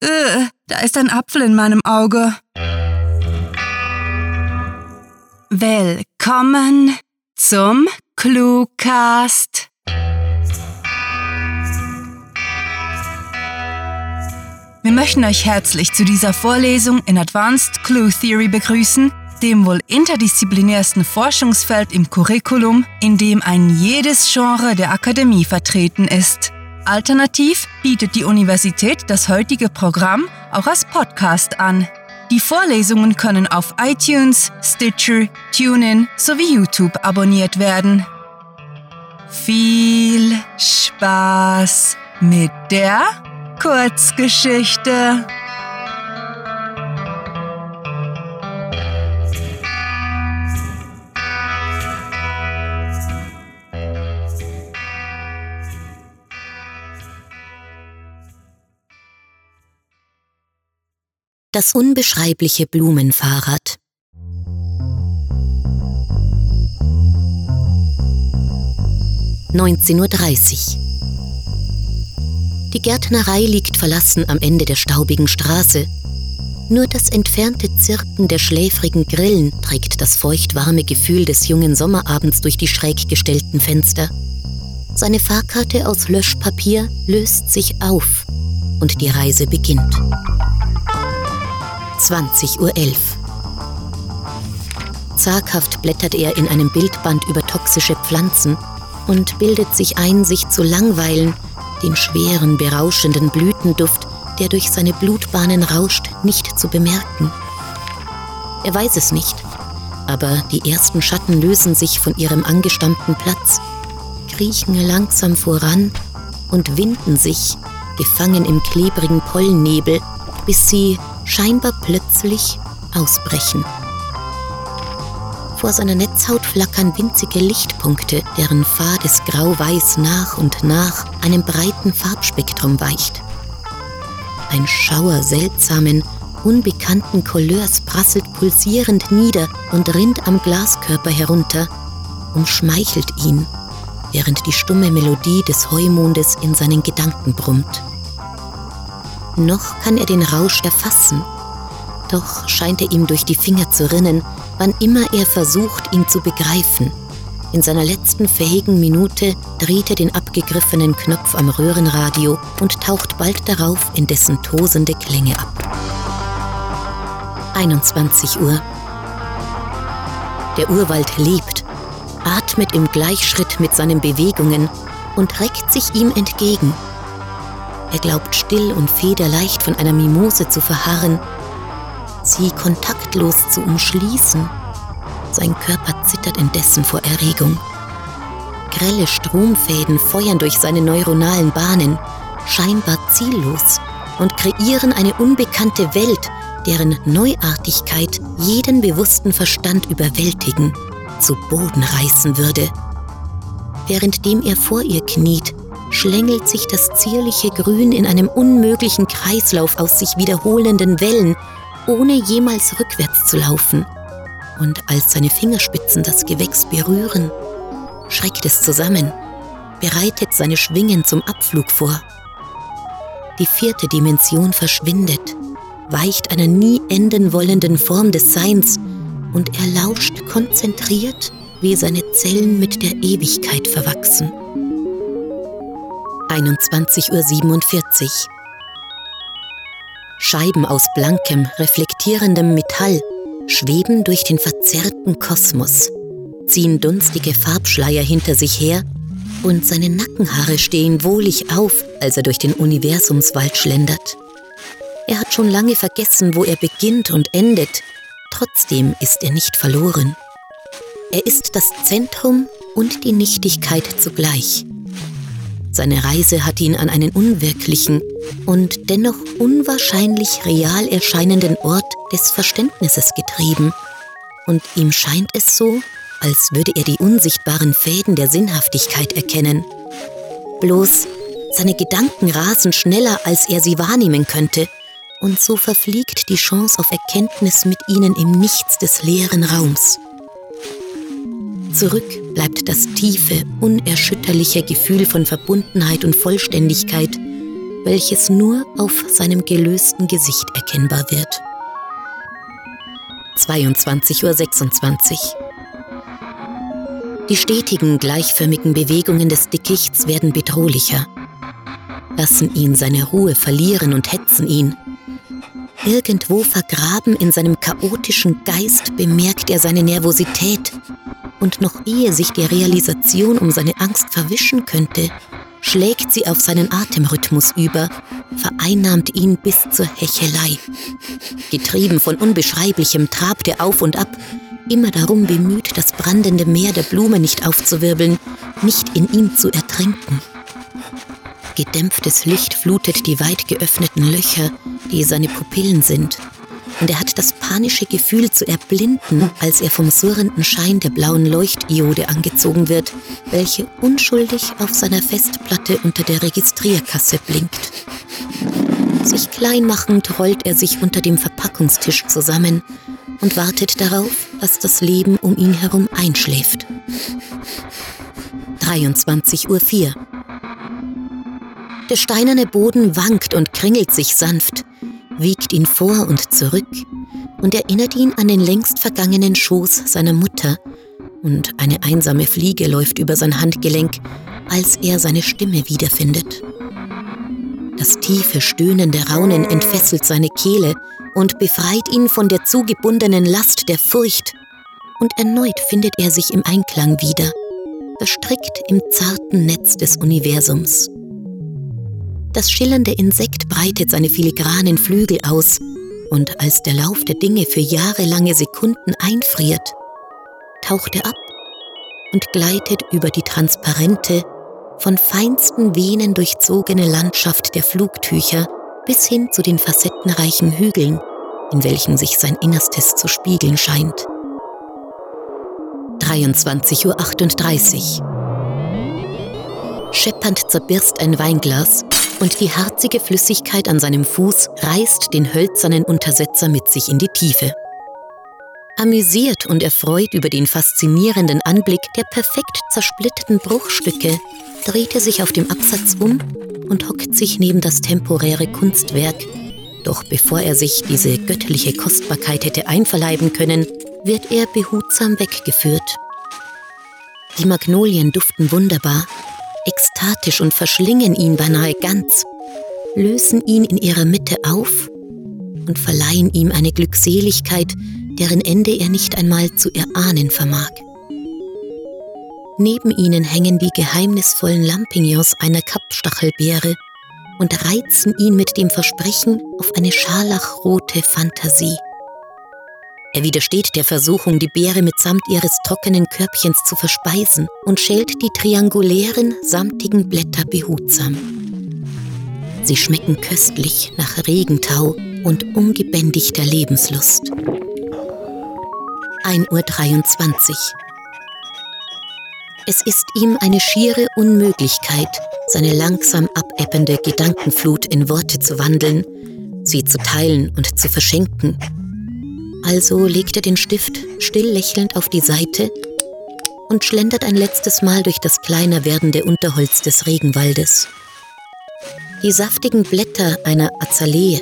Äh, da ist ein Apfel in meinem Auge. Willkommen zum Cluecast. Wir möchten euch herzlich zu dieser Vorlesung in Advanced Clue Theory begrüßen, dem wohl interdisziplinärsten Forschungsfeld im Curriculum, in dem ein jedes Genre der Akademie vertreten ist. Alternativ bietet die Universität das heutige Programm auch als Podcast an. Die Vorlesungen können auf iTunes, Stitcher, TuneIn sowie YouTube abonniert werden. Viel Spaß mit der Kurzgeschichte. Das unbeschreibliche Blumenfahrrad. (19.30 Uhr). Die Gärtnerei liegt verlassen am Ende der staubigen Straße. Nur das entfernte Zirpen der schläfrigen Grillen trägt das feuchtwarme Gefühl des jungen Sommerabends durch die schräg gestellten Fenster. Seine Fahrkarte aus Löschpapier löst sich auf und die Reise beginnt. 20.11 Uhr. Zaghaft blättert er in einem Bildband über toxische Pflanzen und bildet sich ein, sich zu langweilen, den schweren, berauschenden Blütenduft, der durch seine Blutbahnen rauscht, nicht zu bemerken. Er weiß es nicht, aber die ersten Schatten lösen sich von ihrem angestammten Platz, kriechen langsam voran und winden sich, gefangen im klebrigen Pollennebel, bis sie scheinbar plötzlich ausbrechen. Vor seiner Netzhaut flackern winzige Lichtpunkte, deren fades Grau-Weiß nach und nach einem breiten Farbspektrum weicht. Ein Schauer seltsamen, unbekannten Couleurs prasselt pulsierend nieder und rinnt am Glaskörper herunter, umschmeichelt ihn, während die stumme Melodie des Heumondes in seinen Gedanken brummt. Noch kann er den Rausch erfassen, doch scheint er ihm durch die Finger zu rinnen, wann immer er versucht, ihn zu begreifen. In seiner letzten fähigen Minute dreht er den abgegriffenen Knopf am Röhrenradio und taucht bald darauf in dessen tosende Klänge ab. 21 Uhr. Der Urwald lebt, atmet im Gleichschritt mit seinen Bewegungen und reckt sich ihm entgegen. Er glaubt still und federleicht von einer Mimose zu verharren, sie kontaktlos zu umschließen. Sein Körper zittert indessen vor Erregung. Grelle Stromfäden feuern durch seine neuronalen Bahnen, scheinbar ziellos, und kreieren eine unbekannte Welt, deren Neuartigkeit jeden bewussten Verstand überwältigen, zu Boden reißen würde. Währenddem er vor ihr kniet, schlängelt sich das zierliche Grün in einem unmöglichen Kreislauf aus sich wiederholenden Wellen, ohne jemals rückwärts zu laufen. Und als seine Fingerspitzen das Gewächs berühren, schreckt es zusammen, bereitet seine Schwingen zum Abflug vor. Die vierte Dimension verschwindet, weicht einer nie enden wollenden Form des Seins und er lauscht konzentriert, wie seine Zellen mit der Ewigkeit verwachsen. 21.47 Uhr. Scheiben aus blankem, reflektierendem Metall schweben durch den verzerrten Kosmos, ziehen dunstige Farbschleier hinter sich her und seine Nackenhaare stehen wohlig auf, als er durch den Universumswald schlendert. Er hat schon lange vergessen, wo er beginnt und endet, trotzdem ist er nicht verloren. Er ist das Zentrum und die Nichtigkeit zugleich. Seine Reise hat ihn an einen unwirklichen und dennoch unwahrscheinlich real erscheinenden Ort des Verständnisses getrieben. Und ihm scheint es so, als würde er die unsichtbaren Fäden der Sinnhaftigkeit erkennen. Bloß seine Gedanken rasen schneller, als er sie wahrnehmen könnte, und so verfliegt die Chance auf Erkenntnis mit ihnen im Nichts des leeren Raums. Zurück bleibt das tiefe, unerschütterliche Gefühl von Verbundenheit und Vollständigkeit, welches nur auf seinem gelösten Gesicht erkennbar wird. 22.26 Uhr. Die stetigen, gleichförmigen Bewegungen des Dickichts werden bedrohlicher, lassen ihn seine Ruhe verlieren und hetzen ihn. Irgendwo vergraben in seinem chaotischen Geist bemerkt er seine Nervosität, und noch ehe sich die Realisation um seine Angst verwischen könnte, schlägt sie auf seinen Atemrhythmus über, vereinnahmt ihn bis zur Hechelei. Getrieben von Unbeschreiblichem trabt er auf und ab, immer darum bemüht, das brandende Meer der Blume nicht aufzuwirbeln, nicht in ihm zu ertränken. Gedämpftes Licht flutet die weit geöffneten Löcher, die seine Pupillen sind, und er hat das panische Gefühl zu erblinden, als er vom surrenden Schein der blauen Leuchtiode angezogen wird, welche unschuldig auf seiner Festplatte unter der Registrierkasse blinkt. Sich klein machend rollt er sich unter dem Verpackungstisch zusammen und wartet darauf, dass das Leben um ihn herum einschläft. 23.04 Uhr. Der steinerne Boden wankt und kringelt sich sanft, wiegt ihn vor und zurück und erinnert ihn an den längst vergangenen Schoß seiner Mutter, und eine einsame Fliege läuft über sein Handgelenk, als er seine Stimme wiederfindet. Das tiefe, stöhnende Raunen entfesselt seine Kehle und befreit ihn von der zugebundenen Last der Furcht, und erneut findet er sich im Einklang wieder, verstrickt im zarten Netz des Universums. Das schillernde Insekt breitet seine filigranen Flügel aus, und als der Lauf der Dinge für jahrelange Sekunden einfriert, taucht er ab und gleitet über die transparente, von feinsten Venen durchzogene Landschaft der Flugtücher bis hin zu den facettenreichen Hügeln, in welchen sich sein Innerstes zu spiegeln scheint. 23.38 Uhr. Scheppernd zerbirst ein Weinglas und die harzige Flüssigkeit an seinem Fuß reißt den hölzernen Untersetzer mit sich in die Tiefe. Amüsiert und erfreut über den faszinierenden Anblick der perfekt zersplitterten Bruchstücke, dreht er sich auf dem Absatz um und hockt sich neben das temporäre Kunstwerk. Doch bevor er sich diese göttliche Kostbarkeit hätte einverleiben können, wird er behutsam weggeführt. Die Magnolien duften wunderbar ekstatisch und verschlingen ihn beinahe ganz, lösen ihn in ihrer Mitte auf und verleihen ihm eine Glückseligkeit, deren Ende er nicht einmal zu erahnen vermag. Neben ihnen hängen die geheimnisvollen Lampignons einer Kappstachelbeere und reizen ihn mit dem Versprechen auf eine scharlachrote Fantasie. Er widersteht der Versuchung, die Beere mitsamt ihres trockenen Körbchens zu verspeisen und schält die triangulären, samtigen Blätter behutsam. Sie schmecken köstlich nach Regentau und ungebändigter Lebenslust. 1.23 Uhr. Es ist ihm eine schiere Unmöglichkeit, seine langsam abebbende Gedankenflut in Worte zu wandeln, sie zu teilen und zu verschenken also legt er den Stift still lächelnd auf die Seite und schlendert ein letztes Mal durch das kleiner werdende Unterholz des Regenwaldes. Die saftigen Blätter einer Azalee,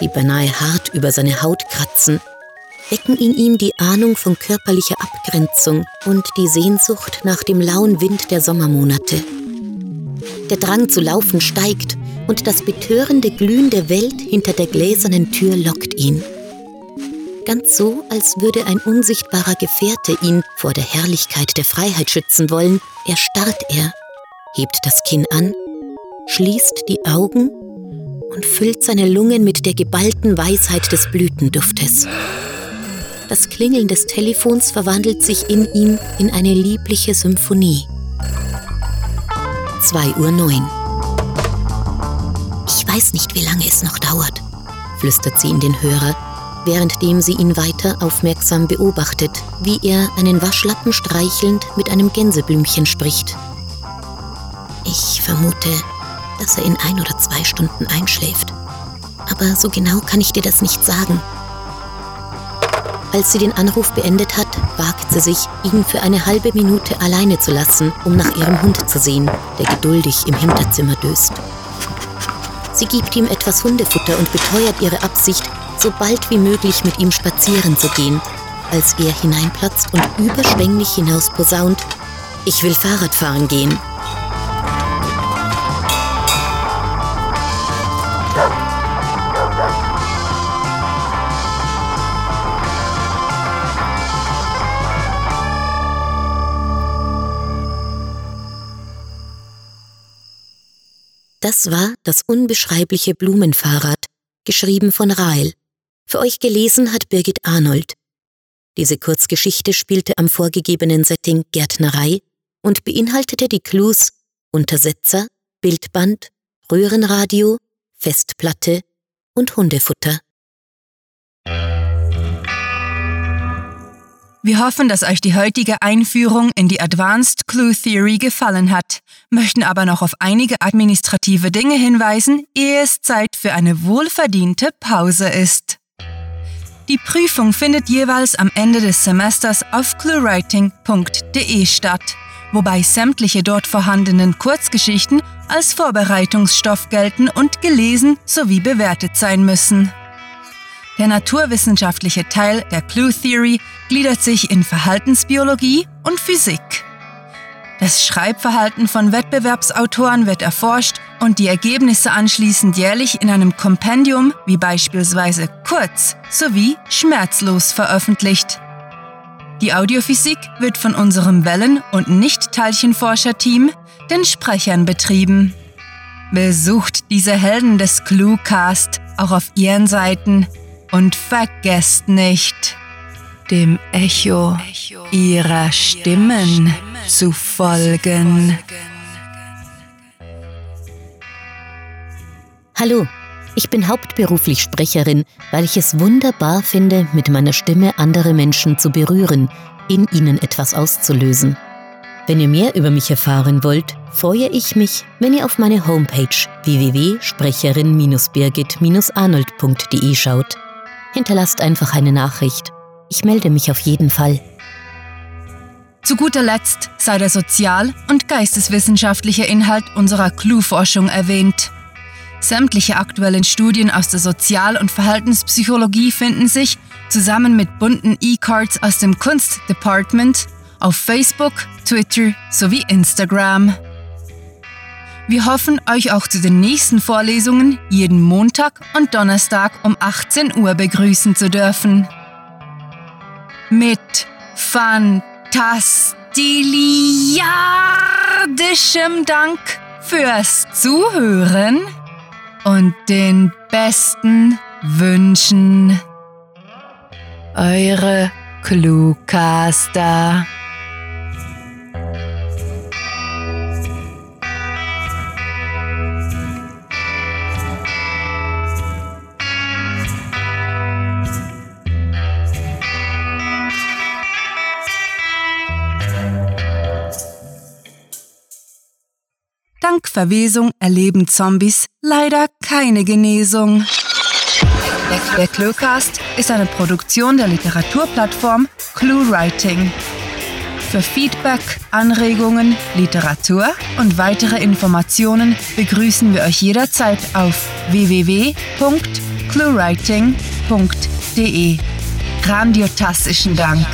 die beinahe hart über seine Haut kratzen, wecken in ihm die Ahnung von körperlicher Abgrenzung und die Sehnsucht nach dem lauen Wind der Sommermonate. Der Drang zu laufen steigt und das betörende Glühen der Welt hinter der gläsernen Tür lockt ihn ganz so, als würde ein unsichtbarer Gefährte ihn vor der Herrlichkeit der Freiheit schützen wollen, erstarrt er, hebt das Kinn an, schließt die Augen und füllt seine Lungen mit der geballten Weisheit des Blütenduftes. Das Klingeln des Telefons verwandelt sich in ihm in eine liebliche Symphonie. 2.09 Uhr. Ich weiß nicht, wie lange es noch dauert, flüstert sie in den Hörer währenddem sie ihn weiter aufmerksam beobachtet, wie er einen Waschlappen streichelnd mit einem Gänseblümchen spricht. Ich vermute, dass er in ein oder zwei Stunden einschläft. Aber so genau kann ich dir das nicht sagen. Als sie den Anruf beendet hat, wagt sie sich, ihn für eine halbe Minute alleine zu lassen, um nach ihrem Hund zu sehen, der geduldig im Hinterzimmer döst. Sie gibt ihm etwas Hundefutter und beteuert ihre Absicht, so bald wie möglich mit ihm spazieren zu gehen, als er hineinplatzt und überschwänglich hinaus posaunt, ich will Fahrrad fahren gehen. Das war das unbeschreibliche Blumenfahrrad, geschrieben von Rael. Für euch gelesen hat Birgit Arnold. Diese Kurzgeschichte spielte am vorgegebenen Setting Gärtnerei und beinhaltete die Clues Untersetzer, Bildband, Röhrenradio, Festplatte und Hundefutter. Wir hoffen, dass euch die heutige Einführung in die Advanced Clue Theory gefallen hat, möchten aber noch auf einige administrative Dinge hinweisen, ehe es Zeit für eine wohlverdiente Pause ist. Die Prüfung findet jeweils am Ende des Semesters auf cluewriting.de statt, wobei sämtliche dort vorhandenen Kurzgeschichten als Vorbereitungsstoff gelten und gelesen sowie bewertet sein müssen. Der naturwissenschaftliche Teil der Clue Theory gliedert sich in Verhaltensbiologie und Physik. Das Schreibverhalten von Wettbewerbsautoren wird erforscht und die Ergebnisse anschließend jährlich in einem Kompendium wie beispielsweise Kurz sowie Schmerzlos veröffentlicht. Die Audiophysik wird von unserem Wellen- und Nicht-Teilchenforscher-Team, den Sprechern, betrieben. Besucht diese Helden des Cluecast auch auf ihren Seiten und vergesst nicht, dem Echo ihrer Stimmen zu folgen. Hallo, ich bin hauptberuflich Sprecherin, weil ich es wunderbar finde, mit meiner Stimme andere Menschen zu berühren, in ihnen etwas auszulösen. Wenn ihr mehr über mich erfahren wollt, freue ich mich, wenn ihr auf meine Homepage www.sprecherin-birgit-arnold.de schaut hinterlasst einfach eine Nachricht. Ich melde mich auf jeden Fall. Zu guter Letzt sei der sozial- und geisteswissenschaftliche Inhalt unserer Clue-Forschung erwähnt. Sämtliche aktuellen Studien aus der Sozial- und Verhaltenspsychologie finden sich, zusammen mit bunten E-Cards aus dem Kunstdepartment, auf Facebook, Twitter sowie Instagram. Wir hoffen, euch auch zu den nächsten Vorlesungen jeden Montag und Donnerstag um 18 Uhr begrüßen zu dürfen. Mit fantastiliardischem Dank fürs Zuhören und den besten Wünschen. Eure Cluecaster. Verwesung erleben Zombies leider keine Genesung. Der Cluecast ist eine Produktion der Literaturplattform ClueWriting. Für Feedback, Anregungen, Literatur und weitere Informationen begrüßen wir euch jederzeit auf www.cluewriting.de. Grandiotastischen Dank.